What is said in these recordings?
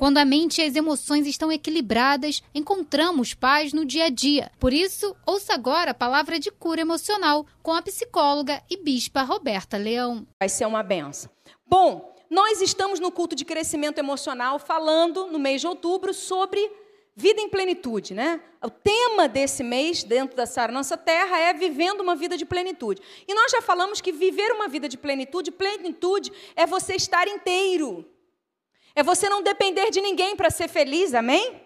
Quando a mente e as emoções estão equilibradas, encontramos paz no dia a dia. Por isso, ouça agora a palavra de cura emocional com a psicóloga e bispa Roberta Leão. Vai ser uma benção. Bom, nós estamos no culto de crescimento emocional falando no mês de outubro sobre vida em plenitude, né? O tema desse mês, dentro da Sara Nossa Terra, é vivendo uma vida de plenitude. E nós já falamos que viver uma vida de plenitude, plenitude é você estar inteiro. É você não depender de ninguém para ser feliz, amém?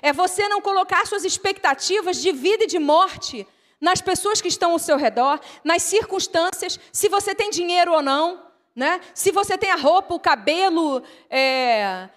É você não colocar suas expectativas de vida e de morte nas pessoas que estão ao seu redor, nas circunstâncias, se você tem dinheiro ou não, né? se você tem a roupa, o cabelo, é,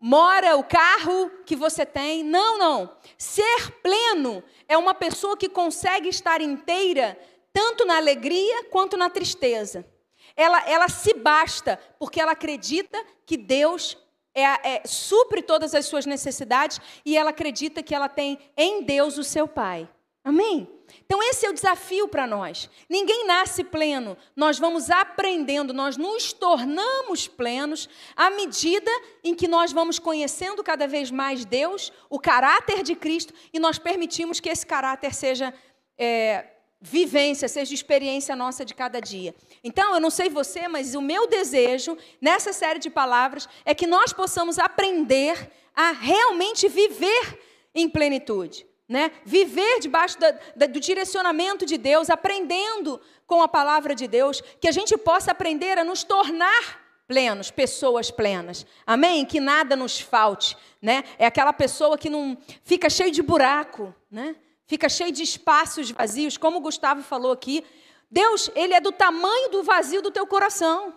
mora, o carro que você tem. Não, não. Ser pleno é uma pessoa que consegue estar inteira tanto na alegria quanto na tristeza. Ela, ela se basta porque ela acredita que Deus é, é, supre todas as suas necessidades e ela acredita que ela tem em Deus o seu Pai. Amém? Então, esse é o desafio para nós. Ninguém nasce pleno, nós vamos aprendendo, nós nos tornamos plenos à medida em que nós vamos conhecendo cada vez mais Deus, o caráter de Cristo, e nós permitimos que esse caráter seja é, vivência, seja experiência nossa de cada dia. Então, eu não sei você, mas o meu desejo nessa série de palavras é que nós possamos aprender a realmente viver em plenitude. Né? Viver debaixo da, da, do direcionamento de Deus, aprendendo com a palavra de Deus, que a gente possa aprender a nos tornar plenos, pessoas plenas. Amém? Que nada nos falte, né? É aquela pessoa que não fica cheio de buraco, né? Fica cheio de espaços vazios, como o Gustavo falou aqui. Deus, ele é do tamanho do vazio do teu coração.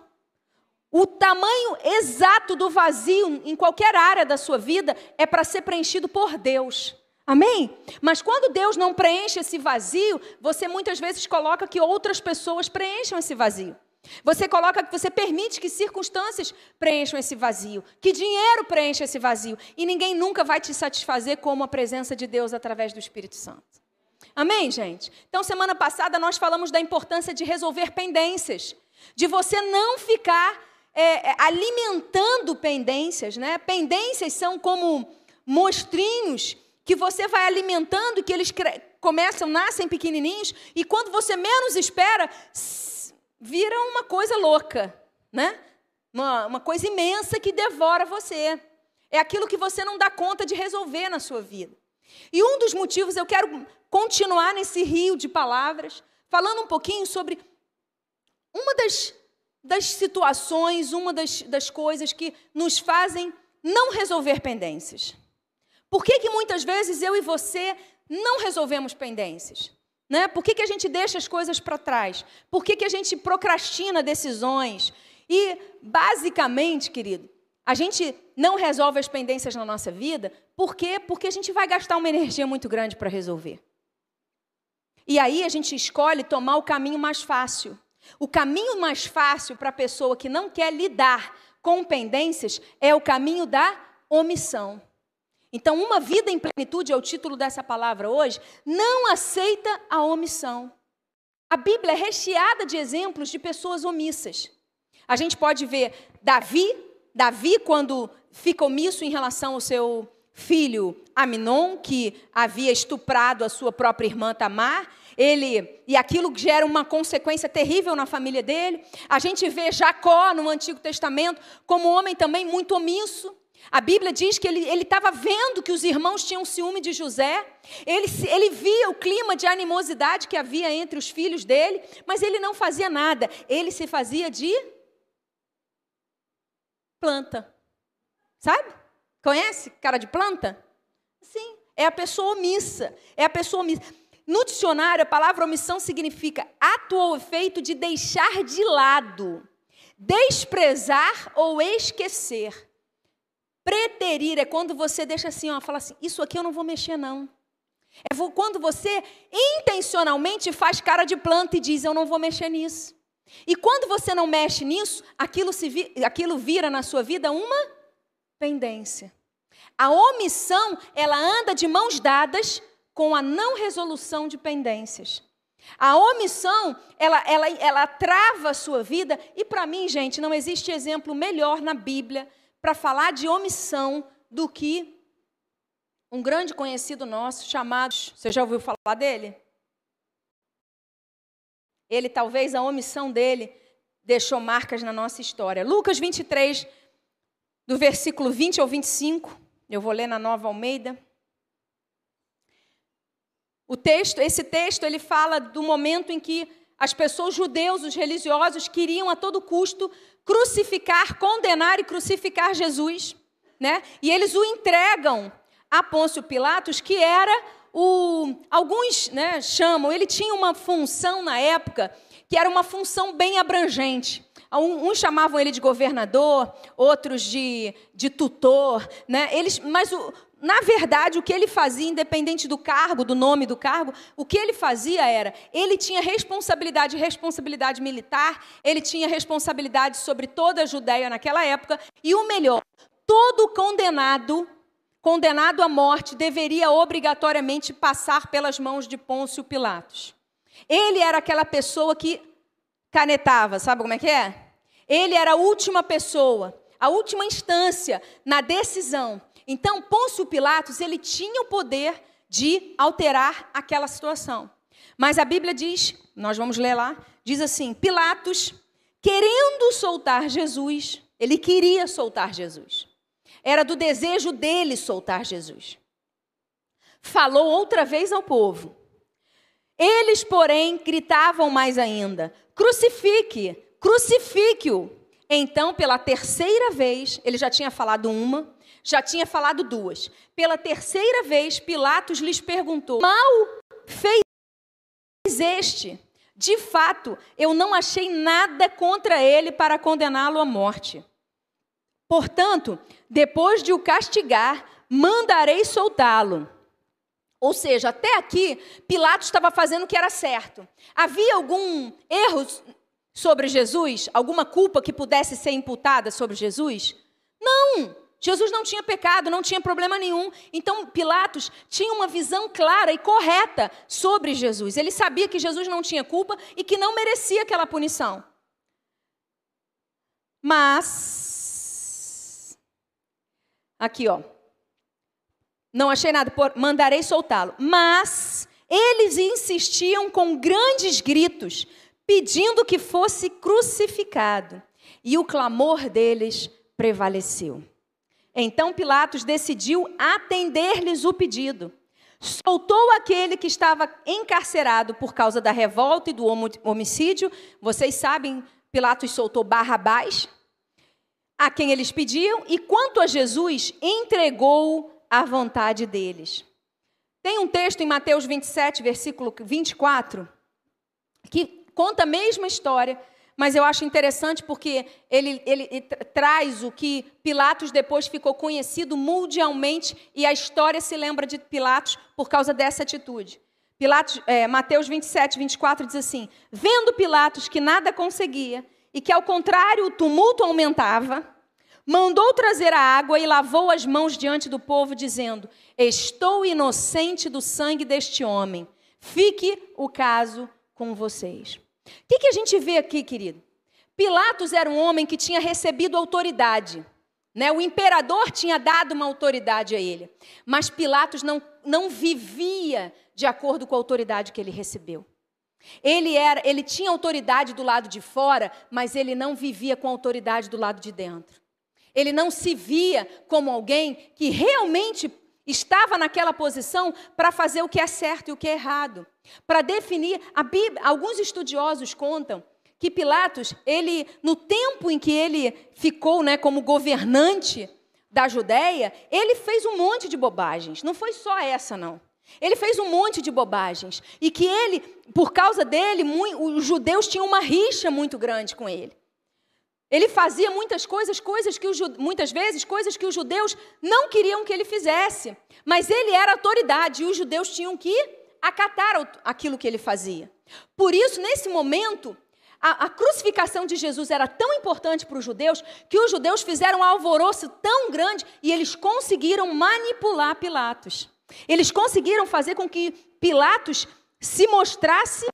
O tamanho exato do vazio em qualquer área da sua vida é para ser preenchido por Deus. Amém? Mas quando Deus não preenche esse vazio, você muitas vezes coloca que outras pessoas preencham esse vazio. Você coloca que você permite que circunstâncias preencham esse vazio, que dinheiro preencha esse vazio, e ninguém nunca vai te satisfazer como a presença de Deus através do Espírito Santo. Amém, gente? Então, semana passada nós falamos da importância de resolver pendências, de você não ficar é, é alimentando pendências, né? Pendências são como mostrinhos que você vai alimentando, que eles começam, nascem pequenininhos, e quando você menos espera, vira uma coisa louca, né? Uma, uma coisa imensa que devora você. É aquilo que você não dá conta de resolver na sua vida. E um dos motivos, eu quero continuar nesse rio de palavras, falando um pouquinho sobre uma das, das situações, uma das, das coisas que nos fazem não resolver pendências. Por que, que muitas vezes eu e você não resolvemos pendências? Né? Por que, que a gente deixa as coisas para trás? Por que, que a gente procrastina decisões? E, basicamente, querido, a gente não resolve as pendências na nossa vida, por quê? Porque a gente vai gastar uma energia muito grande para resolver. E aí a gente escolhe tomar o caminho mais fácil. O caminho mais fácil para a pessoa que não quer lidar com pendências é o caminho da omissão. Então, uma vida em plenitude é o título dessa palavra hoje, não aceita a omissão. A Bíblia é recheada de exemplos de pessoas omissas. A gente pode ver Davi, Davi quando fica omisso em relação ao seu filho Aminon, que havia estuprado a sua própria irmã Tamar, ele e aquilo gera uma consequência terrível na família dele. A gente vê Jacó no Antigo Testamento como um homem também muito omisso. A Bíblia diz que ele estava vendo que os irmãos tinham ciúme de José, ele, ele via o clima de animosidade que havia entre os filhos dele, mas ele não fazia nada, ele se fazia de planta. Sabe? Conhece cara de planta? Sim, é a pessoa omissa, é a pessoa omissa. No dicionário, a palavra omissão significa ato ou efeito de deixar de lado, desprezar ou esquecer. Preterir é quando você deixa assim, ó, fala assim: Isso aqui eu não vou mexer, não. É quando você intencionalmente faz cara de planta e diz: Eu não vou mexer nisso. E quando você não mexe nisso, aquilo, vi, aquilo vira na sua vida uma pendência. A omissão, ela anda de mãos dadas com a não resolução de pendências. A omissão, ela, ela, ela trava a sua vida, e para mim, gente, não existe exemplo melhor na Bíblia para falar de omissão do que um grande conhecido nosso chamado. Você já ouviu falar dele? Ele, talvez a omissão dele, deixou marcas na nossa história. Lucas 23, do versículo 20 ao 25, eu vou ler na Nova Almeida. O texto, esse texto, ele fala do momento em que as pessoas judeus, os religiosos, queriam a todo custo crucificar, condenar e crucificar Jesus, né? E eles o entregam a Pôncio Pilatos, que era o alguns, né, chamam, ele tinha uma função na época que era uma função bem abrangente. Uns chamavam ele de governador, outros de, de tutor, né? Eles, mas o, na verdade, o que ele fazia, independente do cargo, do nome do cargo, o que ele fazia era, ele tinha responsabilidade, responsabilidade militar, ele tinha responsabilidade sobre toda a Judéia naquela época, e o melhor, todo condenado, condenado à morte, deveria obrigatoriamente passar pelas mãos de Pôncio Pilatos. Ele era aquela pessoa que canetava, sabe como é que é? Ele era a última pessoa, a última instância na decisão. Então, Pôncio Pilatos, ele tinha o poder de alterar aquela situação. Mas a Bíblia diz, nós vamos ler lá, diz assim: Pilatos, querendo soltar Jesus, ele queria soltar Jesus. Era do desejo dele soltar Jesus. Falou outra vez ao povo. Eles, porém, gritavam mais ainda: Crucifique, crucifique-o. Então, pela terceira vez, ele já tinha falado uma, já tinha falado duas. Pela terceira vez, Pilatos lhes perguntou: Mal fez este? De fato, eu não achei nada contra ele para condená-lo à morte. Portanto, depois de o castigar, mandarei soltá-lo. Ou seja, até aqui, Pilatos estava fazendo o que era certo. Havia algum erro sobre Jesus? Alguma culpa que pudesse ser imputada sobre Jesus? Não! Jesus não tinha pecado, não tinha problema nenhum. Então Pilatos tinha uma visão clara e correta sobre Jesus. Ele sabia que Jesus não tinha culpa e que não merecia aquela punição. Mas aqui, ó. Não achei nada, mandarei soltá-lo. Mas eles insistiam com grandes gritos, pedindo que fosse crucificado. E o clamor deles prevaleceu. Então Pilatos decidiu atender-lhes o pedido. Soltou aquele que estava encarcerado por causa da revolta e do homicídio. Vocês sabem, Pilatos soltou Barrabás, a quem eles pediam, e quanto a Jesus, entregou à vontade deles. Tem um texto em Mateus 27, versículo 24, que conta a mesma história, mas eu acho interessante porque ele, ele, traz o que Pilatos depois ficou conhecido mundialmente e a história se lembra de Pilatos por causa dessa atitude. Pilatos, é, Mateus 27, 24 diz assim: Vendo Pilatos que nada conseguia e que, ao contrário, o tumulto aumentava, mandou trazer a água e lavou as mãos diante do povo, dizendo: Estou inocente do sangue deste homem. Fique o caso com vocês. O que, que a gente vê aqui, querido? Pilatos era um homem que tinha recebido autoridade. Né? O imperador tinha dado uma autoridade a ele. Mas Pilatos não, não vivia de acordo com a autoridade que ele recebeu. Ele, era, ele tinha autoridade do lado de fora, mas ele não vivia com autoridade do lado de dentro. Ele não se via como alguém que realmente estava naquela posição para fazer o que é certo e o que é errado, para definir. Bíblia, alguns estudiosos contam que Pilatos, ele, no tempo em que ele ficou, né, como governante da Judéia, ele fez um monte de bobagens. Não foi só essa, não. Ele fez um monte de bobagens e que ele, por causa dele, os judeus tinham uma rixa muito grande com ele. Ele fazia muitas coisas, coisas que os, muitas vezes coisas que os judeus não queriam que ele fizesse, mas ele era autoridade e os judeus tinham que acatar aquilo que ele fazia. Por isso, nesse momento, a, a crucificação de Jesus era tão importante para os judeus que os judeus fizeram um alvoroço tão grande e eles conseguiram manipular Pilatos. Eles conseguiram fazer com que Pilatos se mostrasse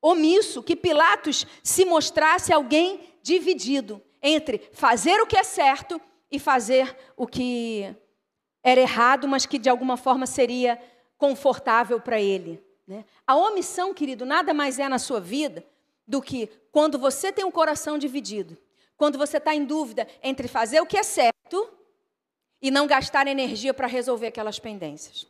omisso, que Pilatos se mostrasse alguém dividido entre fazer o que é certo e fazer o que era errado, mas que de alguma forma seria confortável para ele. Né? A omissão, querido, nada mais é na sua vida do que quando você tem um coração dividido, quando você está em dúvida entre fazer o que é certo e não gastar energia para resolver aquelas pendências.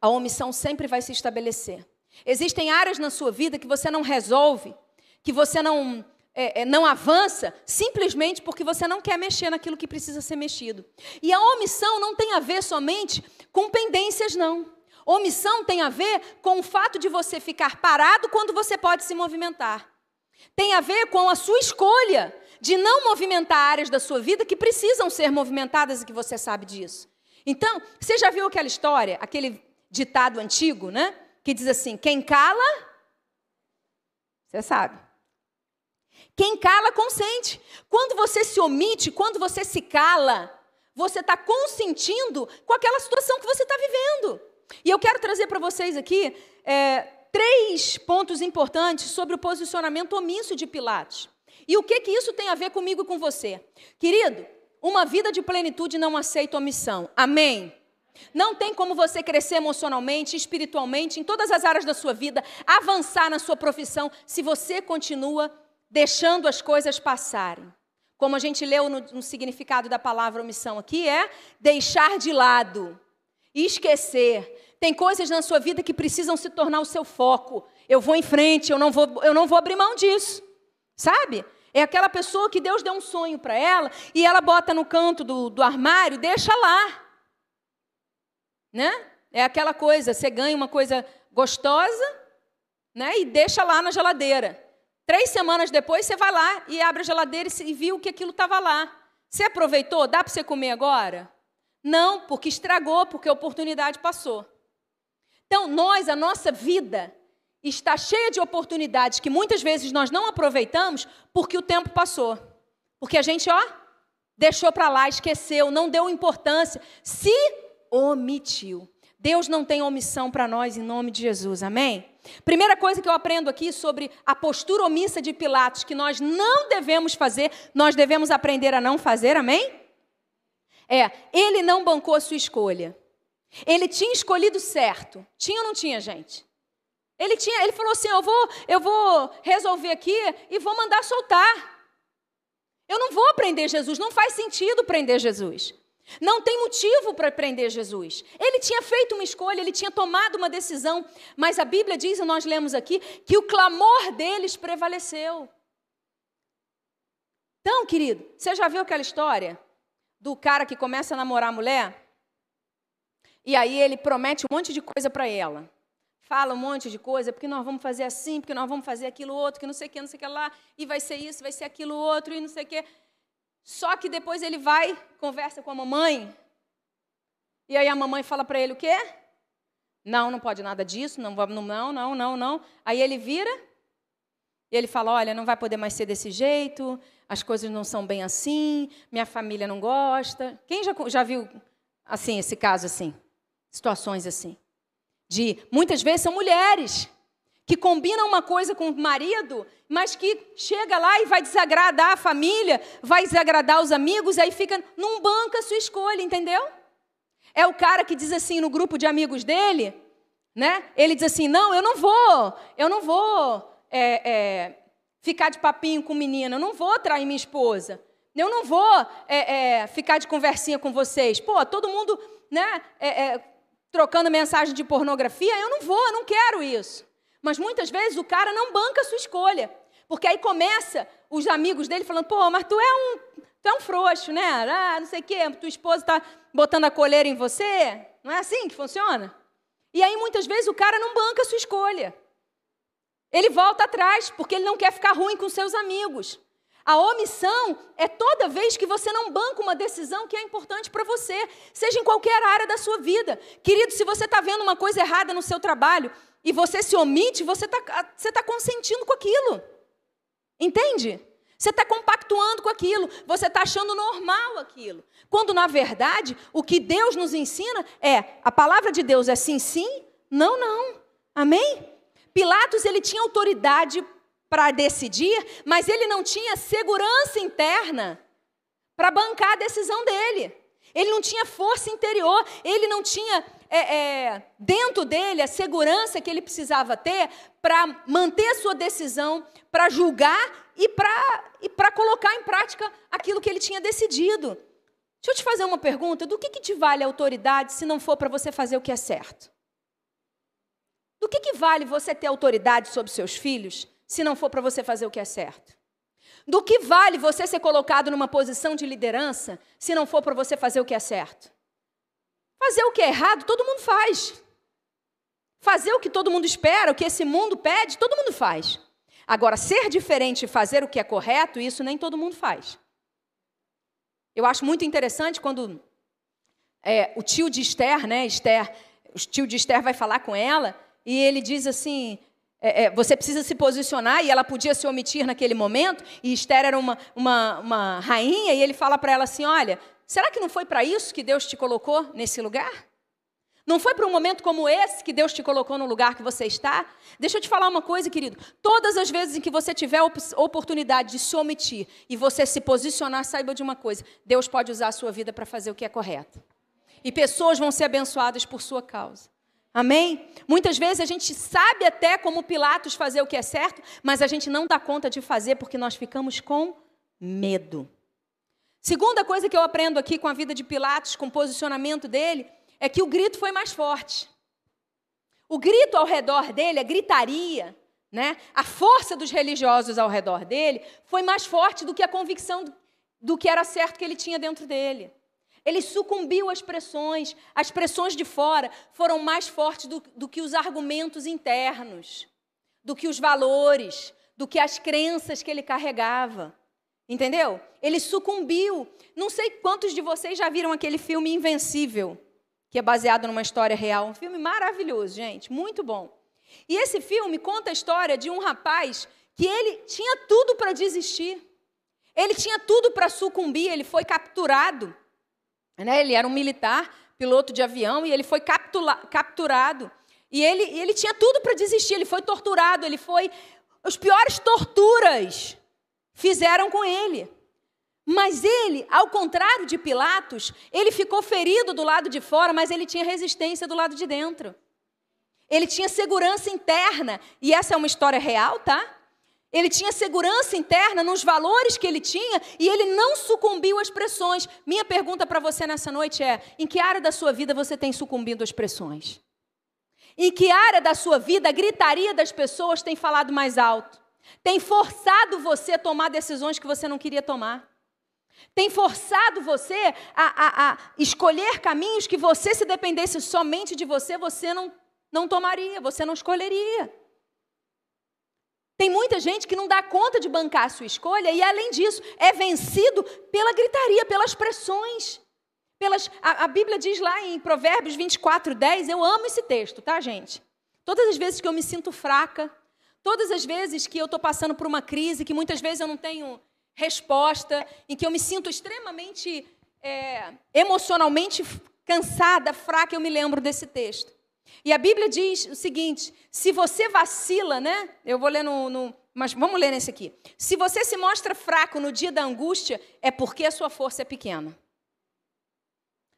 A omissão sempre vai se estabelecer. Existem áreas na sua vida que você não resolve, que você não é, é, não avança simplesmente porque você não quer mexer naquilo que precisa ser mexido. E a omissão não tem a ver somente com pendências, não. Omissão tem a ver com o fato de você ficar parado quando você pode se movimentar. Tem a ver com a sua escolha de não movimentar áreas da sua vida que precisam ser movimentadas e que você sabe disso. Então, você já viu aquela história, aquele ditado antigo, né? Que diz assim: quem cala, você sabe. Quem cala, consente. Quando você se omite, quando você se cala, você está consentindo com aquela situação que você está vivendo. E eu quero trazer para vocês aqui é, três pontos importantes sobre o posicionamento omisso de Pilatos. E o que, que isso tem a ver comigo e com você? Querido, uma vida de plenitude não aceita omissão. Amém? Não tem como você crescer emocionalmente, espiritualmente, em todas as áreas da sua vida, avançar na sua profissão, se você continua deixando as coisas passarem. Como a gente leu no, no significado da palavra omissão aqui, é deixar de lado, esquecer. Tem coisas na sua vida que precisam se tornar o seu foco. Eu vou em frente, eu não vou, eu não vou abrir mão disso. Sabe? É aquela pessoa que Deus deu um sonho para ela e ela bota no canto do, do armário, deixa lá. Né? É aquela coisa, você ganha uma coisa gostosa, né? E deixa lá na geladeira. Três semanas depois, você vai lá e abre a geladeira e viu que aquilo estava lá. Você aproveitou? Dá para você comer agora? Não, porque estragou, porque a oportunidade passou. Então, nós, a nossa vida, está cheia de oportunidades que muitas vezes nós não aproveitamos porque o tempo passou. Porque a gente, ó, deixou para lá, esqueceu, não deu importância, se omitiu. Deus não tem omissão para nós em nome de Jesus, amém? Primeira coisa que eu aprendo aqui sobre a postura omissa de Pilatos, que nós não devemos fazer, nós devemos aprender a não fazer, amém? É, ele não bancou a sua escolha. Ele tinha escolhido certo. Tinha ou não tinha, gente? Ele tinha, ele falou assim: "Eu vou, eu vou resolver aqui e vou mandar soltar. Eu não vou prender Jesus, não faz sentido prender Jesus. Não tem motivo para prender Jesus. Ele tinha feito uma escolha, ele tinha tomado uma decisão, mas a Bíblia diz, e nós lemos aqui, que o clamor deles prevaleceu. Então, querido, você já viu aquela história do cara que começa a namorar a mulher? E aí ele promete um monte de coisa para ela. Fala um monte de coisa, porque nós vamos fazer assim, porque nós vamos fazer aquilo outro, que não sei o que, não sei o que lá, e vai ser isso, vai ser aquilo outro, e não sei o que. Só que depois ele vai, conversa com a mamãe, e aí a mamãe fala para ele o quê? Não, não pode nada disso, não, não, não, não, não. Aí ele vira, e ele fala: Olha, não vai poder mais ser desse jeito, as coisas não são bem assim, minha família não gosta. Quem já, já viu assim esse caso assim? Situações assim. De muitas vezes são mulheres que combinam uma coisa com o marido, mas que chega lá e vai desagradar a família, vai desagradar os amigos, aí fica, não banca a sua escolha, entendeu? É o cara que diz assim no grupo de amigos dele, né? Ele diz assim: não, eu não vou, eu não vou é, é, ficar de papinho com menina, eu não vou trair minha esposa, eu não vou é, é ficar de conversinha com vocês. Pô, todo mundo, né? É, é, trocando mensagem de pornografia, eu não vou, eu não quero isso. Mas muitas vezes o cara não banca a sua escolha. Porque aí começa os amigos dele falando, pô, mas tu é um, tu é um frouxo, né? Ah, não sei o quê, tua esposa está botando a coleira em você. Não é assim que funciona? E aí muitas vezes o cara não banca a sua escolha. Ele volta atrás, porque ele não quer ficar ruim com seus amigos. A omissão é toda vez que você não banca uma decisão que é importante para você, seja em qualquer área da sua vida. Querido, se você está vendo uma coisa errada no seu trabalho e você se omite, você está você tá consentindo com aquilo. Entende? Você está compactuando com aquilo, você está achando normal aquilo. Quando, na verdade, o que Deus nos ensina é: a palavra de Deus é sim, sim, não, não. Amém? Pilatos ele tinha autoridade para decidir, mas ele não tinha segurança interna para bancar a decisão dele. Ele não tinha força interior, ele não tinha é, é, dentro dele a segurança que ele precisava ter para manter a sua decisão, para julgar e para e colocar em prática aquilo que ele tinha decidido. Deixa eu te fazer uma pergunta: do que, que te vale a autoridade se não for para você fazer o que é certo? Do que, que vale você ter autoridade sobre seus filhos se não for para você fazer o que é certo? Do que vale você ser colocado numa posição de liderança se não for para você fazer o que é certo? Fazer o que é errado, todo mundo faz. Fazer o que todo mundo espera, o que esse mundo pede, todo mundo faz. Agora, ser diferente e fazer o que é correto, isso nem todo mundo faz. Eu acho muito interessante quando é, o tio de Esther, né, Esther, o tio de Esther vai falar com ela e ele diz assim: é, é, você precisa se posicionar, e ela podia se omitir naquele momento, e Esther era uma, uma, uma rainha, e ele fala para ela assim: Olha, será que não foi para isso que Deus te colocou nesse lugar? Não foi para um momento como esse que Deus te colocou no lugar que você está? Deixa eu te falar uma coisa, querido. Todas as vezes em que você tiver a oportunidade de se omitir e você se posicionar, saiba de uma coisa: Deus pode usar a sua vida para fazer o que é correto. E pessoas vão ser abençoadas por sua causa. Amém? Muitas vezes a gente sabe até como Pilatos fazer o que é certo, mas a gente não dá conta de fazer porque nós ficamos com medo. Segunda coisa que eu aprendo aqui com a vida de Pilatos, com o posicionamento dele, é que o grito foi mais forte. O grito ao redor dele, a gritaria, né? a força dos religiosos ao redor dele, foi mais forte do que a convicção do que era certo que ele tinha dentro dele. Ele sucumbiu às pressões. As pressões de fora foram mais fortes do, do que os argumentos internos, do que os valores, do que as crenças que ele carregava. Entendeu? Ele sucumbiu. Não sei quantos de vocês já viram aquele filme Invencível, que é baseado numa história real. Um filme maravilhoso, gente, muito bom. E esse filme conta a história de um rapaz que ele tinha tudo para desistir. Ele tinha tudo para sucumbir, ele foi capturado. Né? Ele era um militar, piloto de avião, e ele foi capturado. E ele, ele tinha tudo para desistir, ele foi torturado, ele foi. As piores torturas fizeram com ele. Mas ele, ao contrário de Pilatos, ele ficou ferido do lado de fora, mas ele tinha resistência do lado de dentro. Ele tinha segurança interna, e essa é uma história real, tá? Ele tinha segurança interna nos valores que ele tinha e ele não sucumbiu às pressões. Minha pergunta para você nessa noite é: em que área da sua vida você tem sucumbido às pressões? Em que área da sua vida a gritaria das pessoas tem falado mais alto? Tem forçado você a tomar decisões que você não queria tomar? Tem forçado você a, a, a escolher caminhos que você, se dependesse somente de você, você não, não tomaria, você não escolheria? Tem muita gente que não dá conta de bancar a sua escolha e, além disso, é vencido pela gritaria, pelas pressões. Pelas, a, a Bíblia diz lá em Provérbios 24, 10, eu amo esse texto, tá, gente? Todas as vezes que eu me sinto fraca, todas as vezes que eu estou passando por uma crise, que muitas vezes eu não tenho resposta, em que eu me sinto extremamente é, emocionalmente cansada, fraca, eu me lembro desse texto. E a Bíblia diz o seguinte: se você vacila, né? Eu vou ler no, no, Mas vamos ler nesse aqui. Se você se mostra fraco no dia da angústia, é porque a sua força é pequena.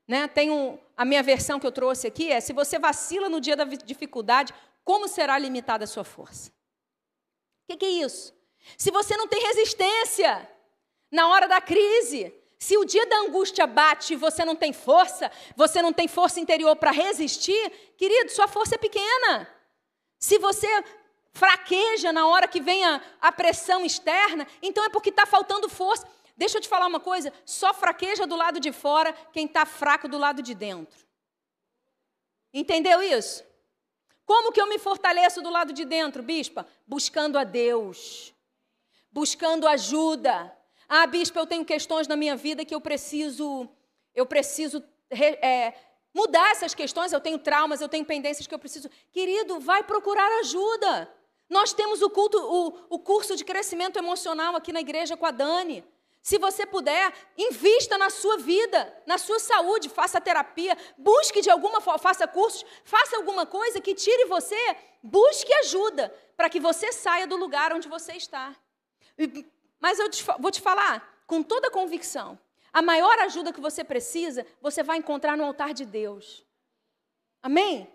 Né? Tem um, a minha versão que eu trouxe aqui é: se você vacila no dia da dificuldade, como será limitada a sua força? O que, que é isso? Se você não tem resistência na hora da crise, se o dia da angústia bate e você não tem força, você não tem força interior para resistir, querido, sua força é pequena. Se você fraqueja na hora que vem a, a pressão externa, então é porque está faltando força. Deixa eu te falar uma coisa: só fraqueja do lado de fora quem está fraco do lado de dentro. Entendeu isso? Como que eu me fortaleço do lado de dentro, bispa? Buscando a Deus, buscando ajuda, ah, bispo, eu tenho questões na minha vida que eu preciso, eu preciso é, mudar essas questões. Eu tenho traumas, eu tenho pendências que eu preciso. Querido, vai procurar ajuda. Nós temos o, culto, o, o curso de crescimento emocional aqui na igreja com a Dani. Se você puder, invista na sua vida, na sua saúde, faça terapia, busque de alguma forma, faça cursos, faça alguma coisa que tire você, busque ajuda para que você saia do lugar onde você está. Mas eu te, vou te falar com toda convicção: a maior ajuda que você precisa, você vai encontrar no altar de Deus. Amém?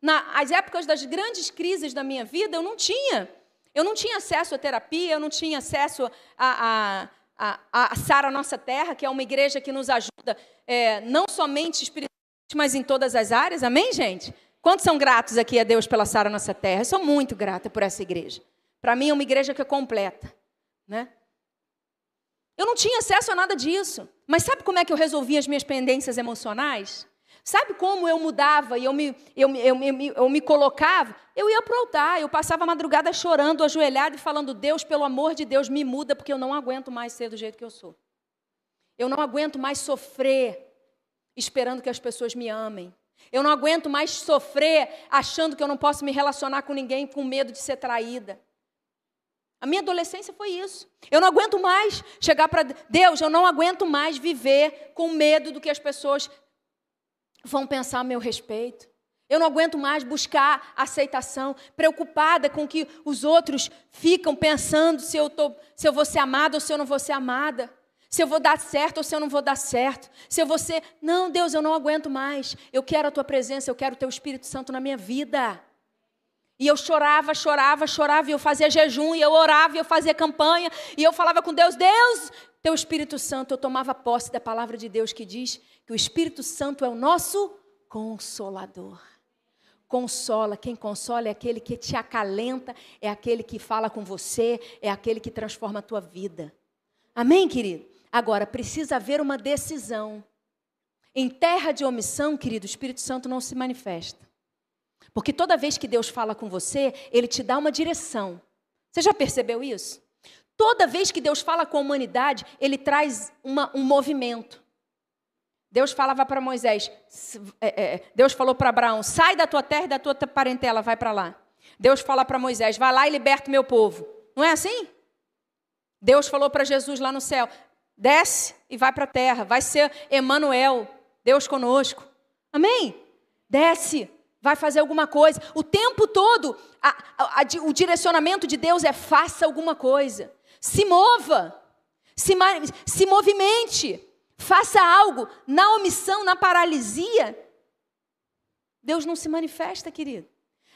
Nas épocas das grandes crises da minha vida, eu não tinha. Eu não tinha acesso à terapia, eu não tinha acesso a, a, a, a Sara Nossa Terra, que é uma igreja que nos ajuda é, não somente espiritualmente, mas em todas as áreas. Amém, gente? Quantos são gratos aqui a Deus pela Sara Nossa Terra? Eu sou muito grata por essa igreja. Para mim é uma igreja que é completa. Né? Eu não tinha acesso a nada disso. Mas sabe como é que eu resolvia as minhas pendências emocionais? Sabe como eu mudava e eu me, eu, eu, eu, eu me colocava? Eu ia para o altar, eu passava a madrugada chorando, ajoelhado e falando: Deus, pelo amor de Deus, me muda, porque eu não aguento mais ser do jeito que eu sou. Eu não aguento mais sofrer esperando que as pessoas me amem. Eu não aguento mais sofrer achando que eu não posso me relacionar com ninguém com medo de ser traída. A minha adolescência foi isso. Eu não aguento mais chegar para Deus, eu não aguento mais viver com medo do que as pessoas vão pensar a meu respeito. Eu não aguento mais buscar aceitação, preocupada com que os outros ficam pensando se eu, tô, se eu vou ser amada ou se eu não vou ser amada. Se eu vou dar certo ou se eu não vou dar certo. Se eu vou ser. Não, Deus, eu não aguento mais. Eu quero a tua presença, eu quero o teu Espírito Santo na minha vida. E eu chorava, chorava, chorava, e eu fazia jejum, e eu orava, e eu fazia campanha, e eu falava com Deus: Deus, teu Espírito Santo, eu tomava posse da palavra de Deus que diz que o Espírito Santo é o nosso consolador. Consola, quem consola é aquele que te acalenta, é aquele que fala com você, é aquele que transforma a tua vida. Amém, querido? Agora, precisa haver uma decisão. Em terra de omissão, querido, o Espírito Santo não se manifesta. Porque toda vez que Deus fala com você, ele te dá uma direção. Você já percebeu isso? Toda vez que Deus fala com a humanidade, ele traz uma, um movimento. Deus falava para Moisés, é, é, Deus falou para Abraão: sai da tua terra e da tua parentela, vai para lá. Deus fala para Moisés: vai lá e liberta o meu povo. Não é assim? Deus falou para Jesus lá no céu: desce e vai para a terra, vai ser Emanuel, Deus conosco. Amém? Desce, vai fazer alguma coisa. O tempo todo, a, a, a, o direcionamento de Deus é faça alguma coisa. Se mova, se, se movimente, faça algo. Na omissão, na paralisia, Deus não se manifesta, querido.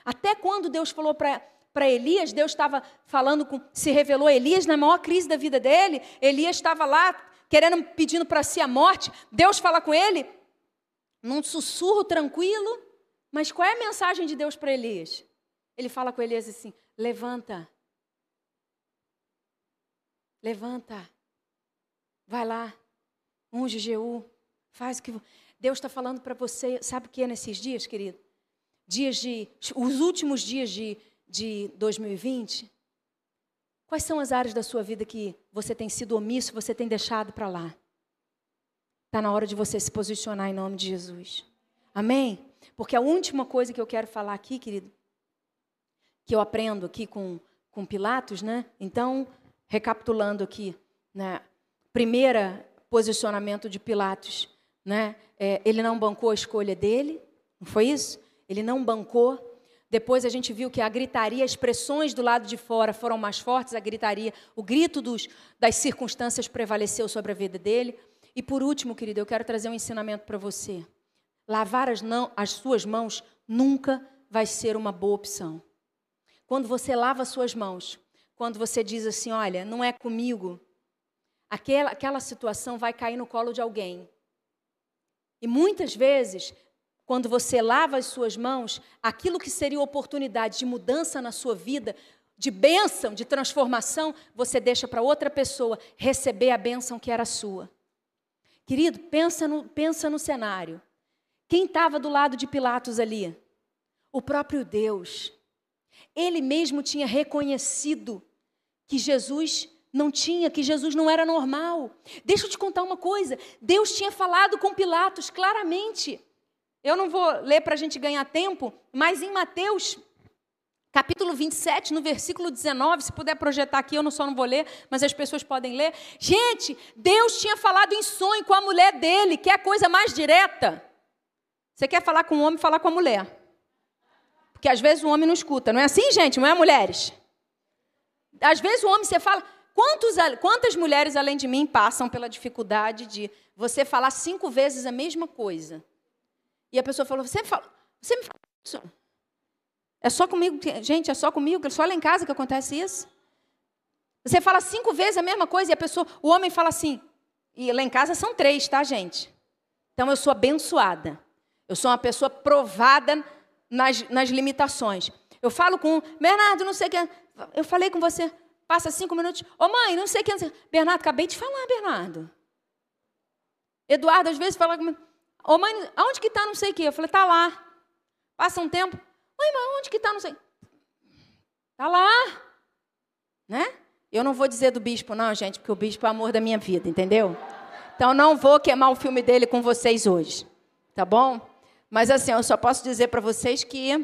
Até quando Deus falou para Elias, Deus estava falando com, se revelou Elias na maior crise da vida dele. Elias estava lá querendo, pedindo para si a morte. Deus fala com ele num sussurro tranquilo. Mas qual é a mensagem de Deus para Elias? Ele fala com Elias assim: levanta, levanta, vai lá, unge Jeú, faz o que. Deus está falando para você, sabe o que é nesses dias, querido? Dias de. Os últimos dias de de 2020? Quais são as áreas da sua vida que você tem sido omisso, você tem deixado para lá? Está na hora de você se posicionar em nome de Jesus. Amém? Porque a última coisa que eu quero falar aqui, querido, que eu aprendo aqui com, com Pilatos, né? Então, recapitulando aqui, né? Primeira posicionamento de Pilatos, né? É, ele não bancou a escolha dele, não foi isso? Ele não bancou depois a gente viu que a gritaria, as pressões do lado de fora foram mais fortes, a gritaria, o grito dos, das circunstâncias prevaleceu sobre a vida dele. E por último, querido, eu quero trazer um ensinamento para você. Lavar as, não, as suas mãos nunca vai ser uma boa opção. Quando você lava as suas mãos, quando você diz assim, olha, não é comigo, aquela, aquela situação vai cair no colo de alguém. E muitas vezes quando você lava as suas mãos, aquilo que seria oportunidade de mudança na sua vida, de bênção, de transformação, você deixa para outra pessoa receber a bênção que era sua. Querido, pensa no, pensa no cenário. Quem estava do lado de Pilatos ali? O próprio Deus. Ele mesmo tinha reconhecido que Jesus não tinha, que Jesus não era normal. Deixa eu te contar uma coisa: Deus tinha falado com Pilatos claramente. Eu não vou ler para a gente ganhar tempo, mas em Mateus, capítulo 27, no versículo 19, se puder projetar aqui, eu não só não vou ler, mas as pessoas podem ler. Gente, Deus tinha falado em sonho com a mulher dele, que é a coisa mais direta. Você quer falar com o homem, falar com a mulher. Porque às vezes o homem não escuta, não é assim, gente? Não é, mulheres? Às vezes o homem, você fala, quantos, quantas mulheres além de mim passam pela dificuldade de você falar cinco vezes a mesma coisa? E a pessoa falou: Você, fala, você me fala isso? É só comigo, gente, é só comigo, só lá em casa que acontece isso. Você fala cinco vezes a mesma coisa e a pessoa, o homem fala assim, e lá em casa são três, tá, gente? Então eu sou abençoada. Eu sou uma pessoa provada nas, nas limitações. Eu falo com Bernardo, não sei o que. Eu falei com você, passa cinco minutos. Ô mãe, não sei o que. Bernardo, acabei de falar, Bernardo. Eduardo, às vezes, fala comigo. Ô mãe, aonde que está não sei o que? Eu falei, tá lá. Passa um tempo. Mãe, mas onde que está não sei? Tá lá. Né? Eu não vou dizer do bispo, não, gente, porque o bispo é o amor da minha vida, entendeu? Então não vou queimar o filme dele com vocês hoje, tá bom? Mas assim, eu só posso dizer para vocês que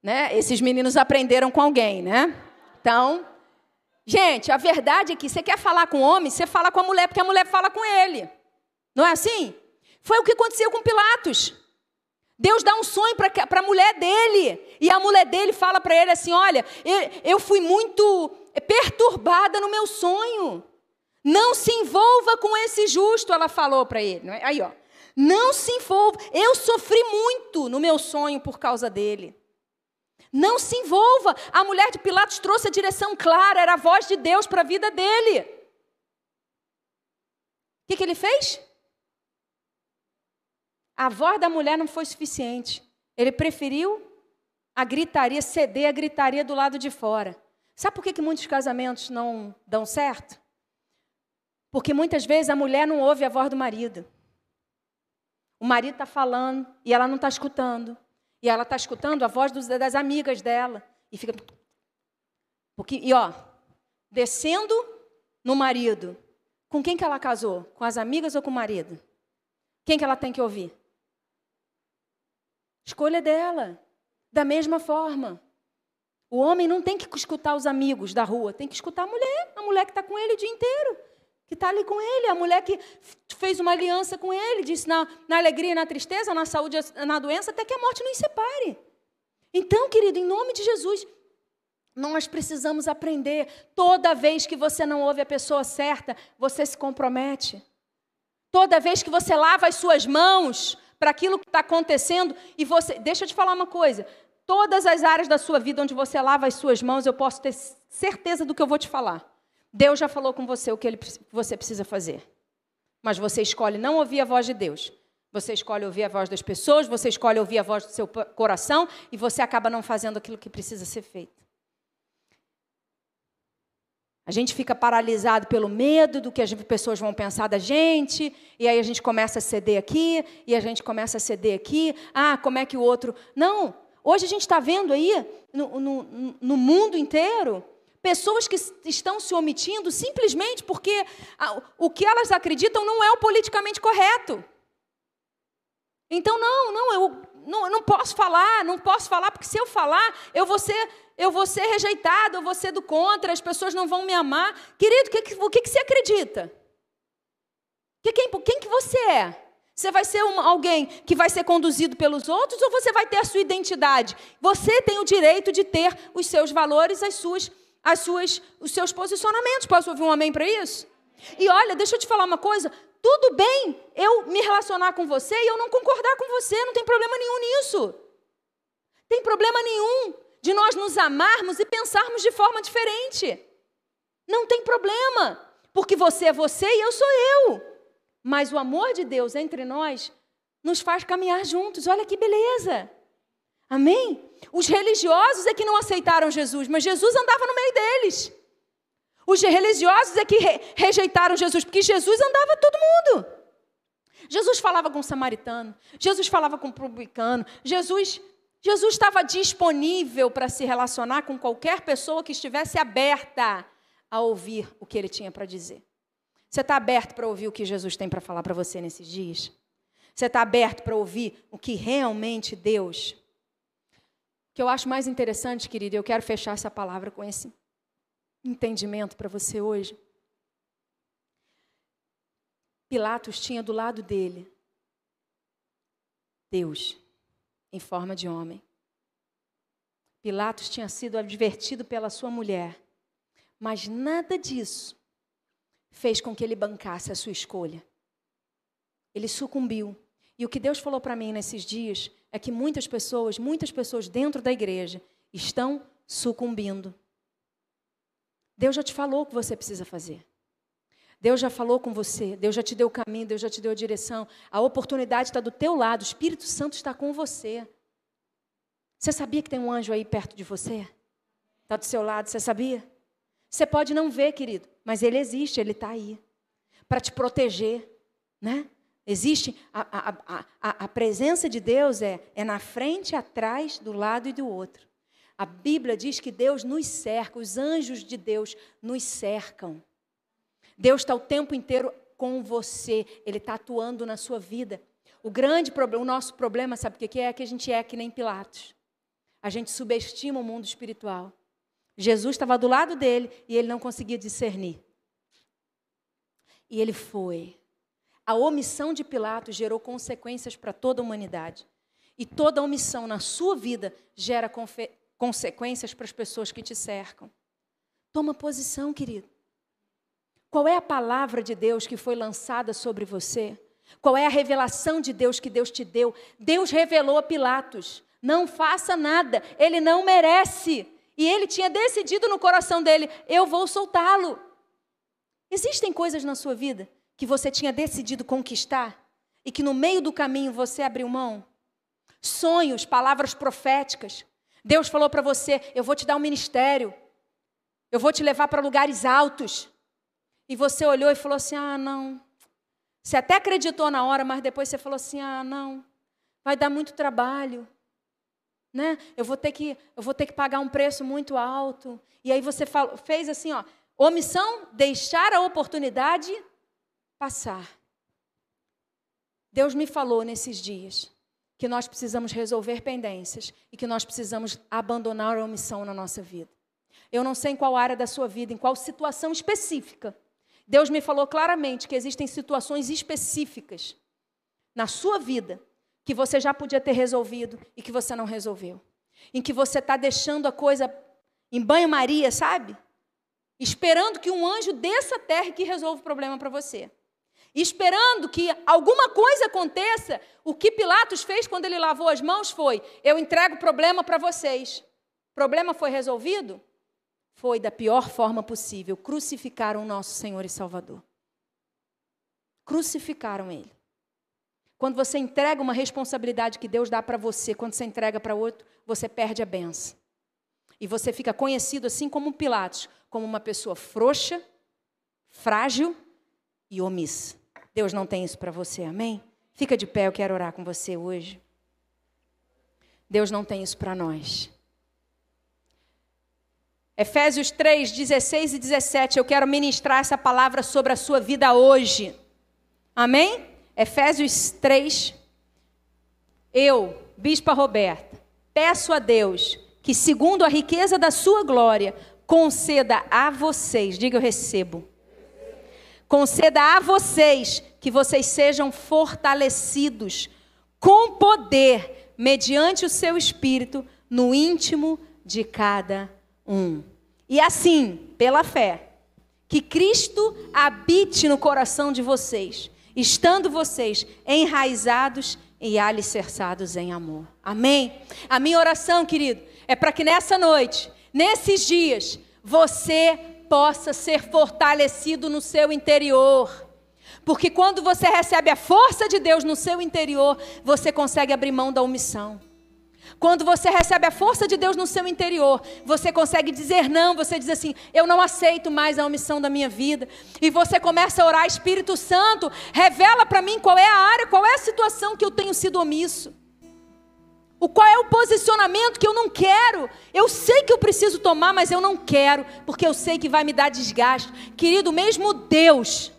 né, esses meninos aprenderam com alguém, né? Então, gente, a verdade é que você quer falar com o homem, você fala com a mulher, porque a mulher fala com ele. Não é assim? Foi o que aconteceu com Pilatos. Deus dá um sonho para a mulher dele. E a mulher dele fala para ele assim: Olha, eu, fui muito perturbada no meu sonho. Não se envolva com esse justo, ela falou para ele. É? Aí, ó. Não se envolva. Eu sofri muito no meu sonho por causa dele. Não se envolva. A mulher de Pilatos trouxe a direção clara, era a voz de Deus para a vida dele. O que, que ele fez? A voz da mulher não foi suficiente. Ele preferiu a gritaria, ceder a gritaria do lado de fora. Sabe por que, que muitos casamentos não dão certo? Porque muitas vezes a mulher não ouve a voz do marido. O marido está falando e ela não está escutando. E ela está escutando a voz dos, das amigas dela. E fica. Porque, e ó, descendo no marido. Com quem que ela casou? Com as amigas ou com o marido? Quem que ela tem que ouvir? Escolha dela. Da mesma forma. O homem não tem que escutar os amigos da rua, tem que escutar a mulher, a mulher que está com ele o dia inteiro, que está ali com ele, a mulher que fez uma aliança com ele, disse na, na alegria, na tristeza, na saúde, na doença, até que a morte nos separe. Então, querido, em nome de Jesus, nós precisamos aprender. Toda vez que você não ouve a pessoa certa, você se compromete. Toda vez que você lava as suas mãos, para aquilo que está acontecendo. E você, deixa eu te falar uma coisa: todas as áreas da sua vida onde você lava as suas mãos, eu posso ter certeza do que eu vou te falar. Deus já falou com você o que ele, você precisa fazer. Mas você escolhe não ouvir a voz de Deus. Você escolhe ouvir a voz das pessoas, você escolhe ouvir a voz do seu coração e você acaba não fazendo aquilo que precisa ser feito. A gente fica paralisado pelo medo do que as pessoas vão pensar da gente, e aí a gente começa a ceder aqui, e a gente começa a ceder aqui. Ah, como é que o outro. Não! Hoje a gente está vendo aí, no, no, no, mundo inteiro, pessoas que estão se omitindo simplesmente porque o que elas acreditam não é o politicamente correto. Então, não, não, eu não, não posso falar, não posso falar, porque se eu falar, eu vou ser eu vou ser rejeitado, eu vou ser do contra, as pessoas não vão me amar. Querido, que, o que, que você acredita? Que, quem, quem que você é? Você vai ser um, alguém que vai ser conduzido pelos outros ou você vai ter a sua identidade? Você tem o direito de ter os seus valores, as suas, as suas, os seus posicionamentos. Posso ouvir um amém para isso? E olha, deixa eu te falar uma coisa. Tudo bem eu me relacionar com você e eu não concordar com você, não tem problema nenhum nisso. Tem problema nenhum de nós nos amarmos e pensarmos de forma diferente. Não tem problema, porque você é você e eu sou eu. Mas o amor de Deus entre nós nos faz caminhar juntos. Olha que beleza. Amém? Os religiosos é que não aceitaram Jesus, mas Jesus andava no meio deles. Os religiosos é que re rejeitaram Jesus, porque Jesus andava todo mundo. Jesus falava com o samaritano, Jesus falava com o publicano, Jesus Jesus estava disponível para se relacionar com qualquer pessoa que estivesse aberta a ouvir o que ele tinha para dizer. Você está aberto para ouvir o que Jesus tem para falar para você nesses dias? Você está aberto para ouvir o que realmente Deus. Que eu acho mais interessante, querido, eu quero fechar essa palavra com esse entendimento para você hoje. Pilatos tinha do lado dele Deus em forma de homem. Pilatos tinha sido advertido pela sua mulher, Mas nada disso fez com que ele bancasse a sua escolha. Ele sucumbiu. E o que Deus falou para mim nesses dias é que muitas pessoas, muitas pessoas dentro da igreja estão sucumbindo. Deus já te falou o que você precisa fazer. Deus já falou com você, Deus já te deu o caminho, Deus já te deu a direção. A oportunidade está do teu lado, o Espírito Santo está com você. Você sabia que tem um anjo aí perto de você? Está do seu lado, você sabia? Você pode não ver, querido, mas ele existe, ele está aí para te proteger, né? Existe a, a, a, a, presença de Deus é, é na frente, atrás, do lado e do outro. A Bíblia diz que Deus nos cerca, os anjos de Deus nos cercam. Deus está o tempo inteiro com você, Ele está atuando na sua vida. O grande problema, o nosso problema, sabe o que é? É que a gente é que nem Pilatos. A gente subestima o mundo espiritual. Jesus estava do lado dele e ele não conseguia discernir. E ele foi. A omissão de Pilatos gerou consequências para toda a humanidade. E toda omissão na sua vida gera consequências para as pessoas que te cercam. Toma posição, querido. Qual é a palavra de Deus que foi lançada sobre você? Qual é a revelação de Deus que Deus te deu? Deus revelou a Pilatos: não faça nada, ele não merece. E ele tinha decidido no coração dele: eu vou soltá-lo. Existem coisas na sua vida que você tinha decidido conquistar e que no meio do caminho você abriu mão? Sonhos, palavras proféticas. Deus falou para você: eu vou te dar um ministério, eu vou te levar para lugares altos. E você olhou e falou assim: ah, não. Você até acreditou na hora, mas depois você falou assim: ah, não. Vai dar muito trabalho. Né? Eu vou ter que eu vou ter que pagar um preço muito alto. E aí você falou, fez assim, ó, omissão, deixar a oportunidade passar. Deus me falou nesses dias que nós precisamos resolver pendências e que nós precisamos abandonar a omissão na nossa vida. Eu não sei em qual área da sua vida, em qual situação específica, Deus me falou claramente que existem situações específicas na sua vida que você já podia ter resolvido e que você não resolveu. Em que você está deixando a coisa em banho-maria, sabe? Esperando que um anjo desça a terra e que resolva o problema para você. Esperando que alguma coisa aconteça, o que Pilatos fez quando ele lavou as mãos foi: eu entrego o problema para vocês. O problema foi resolvido? foi da pior forma possível. Crucificaram o nosso Senhor e Salvador. Crucificaram ele. Quando você entrega uma responsabilidade que Deus dá para você, quando você entrega para outro, você perde a benção. E você fica conhecido assim como Pilatos, como uma pessoa frouxa, frágil e omissa. Deus não tem isso para você, amém? Fica de pé, eu quero orar com você hoje. Deus não tem isso para nós. Efésios 3, 16 e 17. Eu quero ministrar essa palavra sobre a sua vida hoje. Amém? Efésios 3. Eu, Bispa Roberta, peço a Deus que, segundo a riqueza da sua glória, conceda a vocês, diga eu recebo. Conceda a vocês que vocês sejam fortalecidos com poder, mediante o seu espírito, no íntimo de cada um. E assim, pela fé, que Cristo habite no coração de vocês, estando vocês enraizados e alicerçados em amor. Amém? A minha oração, querido, é para que nessa noite, nesses dias, você possa ser fortalecido no seu interior. Porque quando você recebe a força de Deus no seu interior, você consegue abrir mão da omissão. Quando você recebe a força de Deus no seu interior, você consegue dizer não, você diz assim: Eu não aceito mais a omissão da minha vida. E você começa a orar, Espírito Santo, revela para mim qual é a área, qual é a situação que eu tenho sido omisso. O qual é o posicionamento que eu não quero? Eu sei que eu preciso tomar, mas eu não quero, porque eu sei que vai me dar desgaste. Querido, mesmo Deus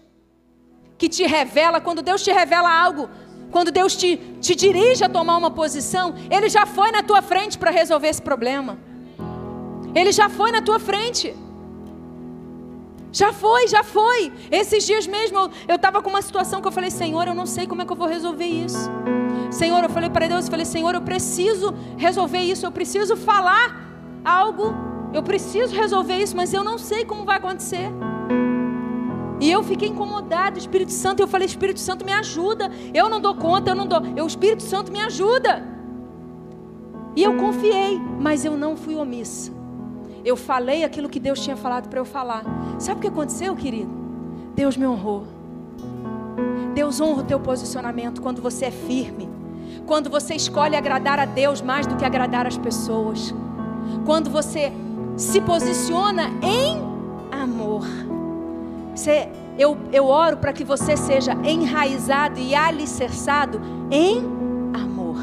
que te revela, quando Deus te revela algo, quando Deus te, te dirige a tomar uma posição, Ele já foi na tua frente para resolver esse problema. Ele já foi na tua frente. Já foi, já foi. Esses dias mesmo eu estava com uma situação que eu falei, Senhor, eu não sei como é que eu vou resolver isso. Senhor, eu falei para Deus, eu falei, Senhor, eu preciso resolver isso, eu preciso falar algo Eu preciso resolver isso, mas eu não sei como vai acontecer. E eu fiquei incomodado, Espírito Santo, eu falei, Espírito Santo, me ajuda. Eu não dou conta, eu não dou. Eu, Espírito Santo, me ajuda. E eu confiei, mas eu não fui omissa. Eu falei aquilo que Deus tinha falado para eu falar. Sabe o que aconteceu, querido? Deus me honrou. Deus honra o teu posicionamento quando você é firme. Quando você escolhe agradar a Deus mais do que agradar as pessoas. Quando você se posiciona em amor. Você, eu, eu oro para que você seja enraizado e alicerçado em amor.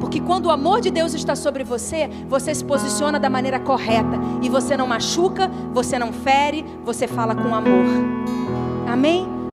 Porque quando o amor de Deus está sobre você, você se posiciona da maneira correta. E você não machuca, você não fere, você fala com amor. Amém?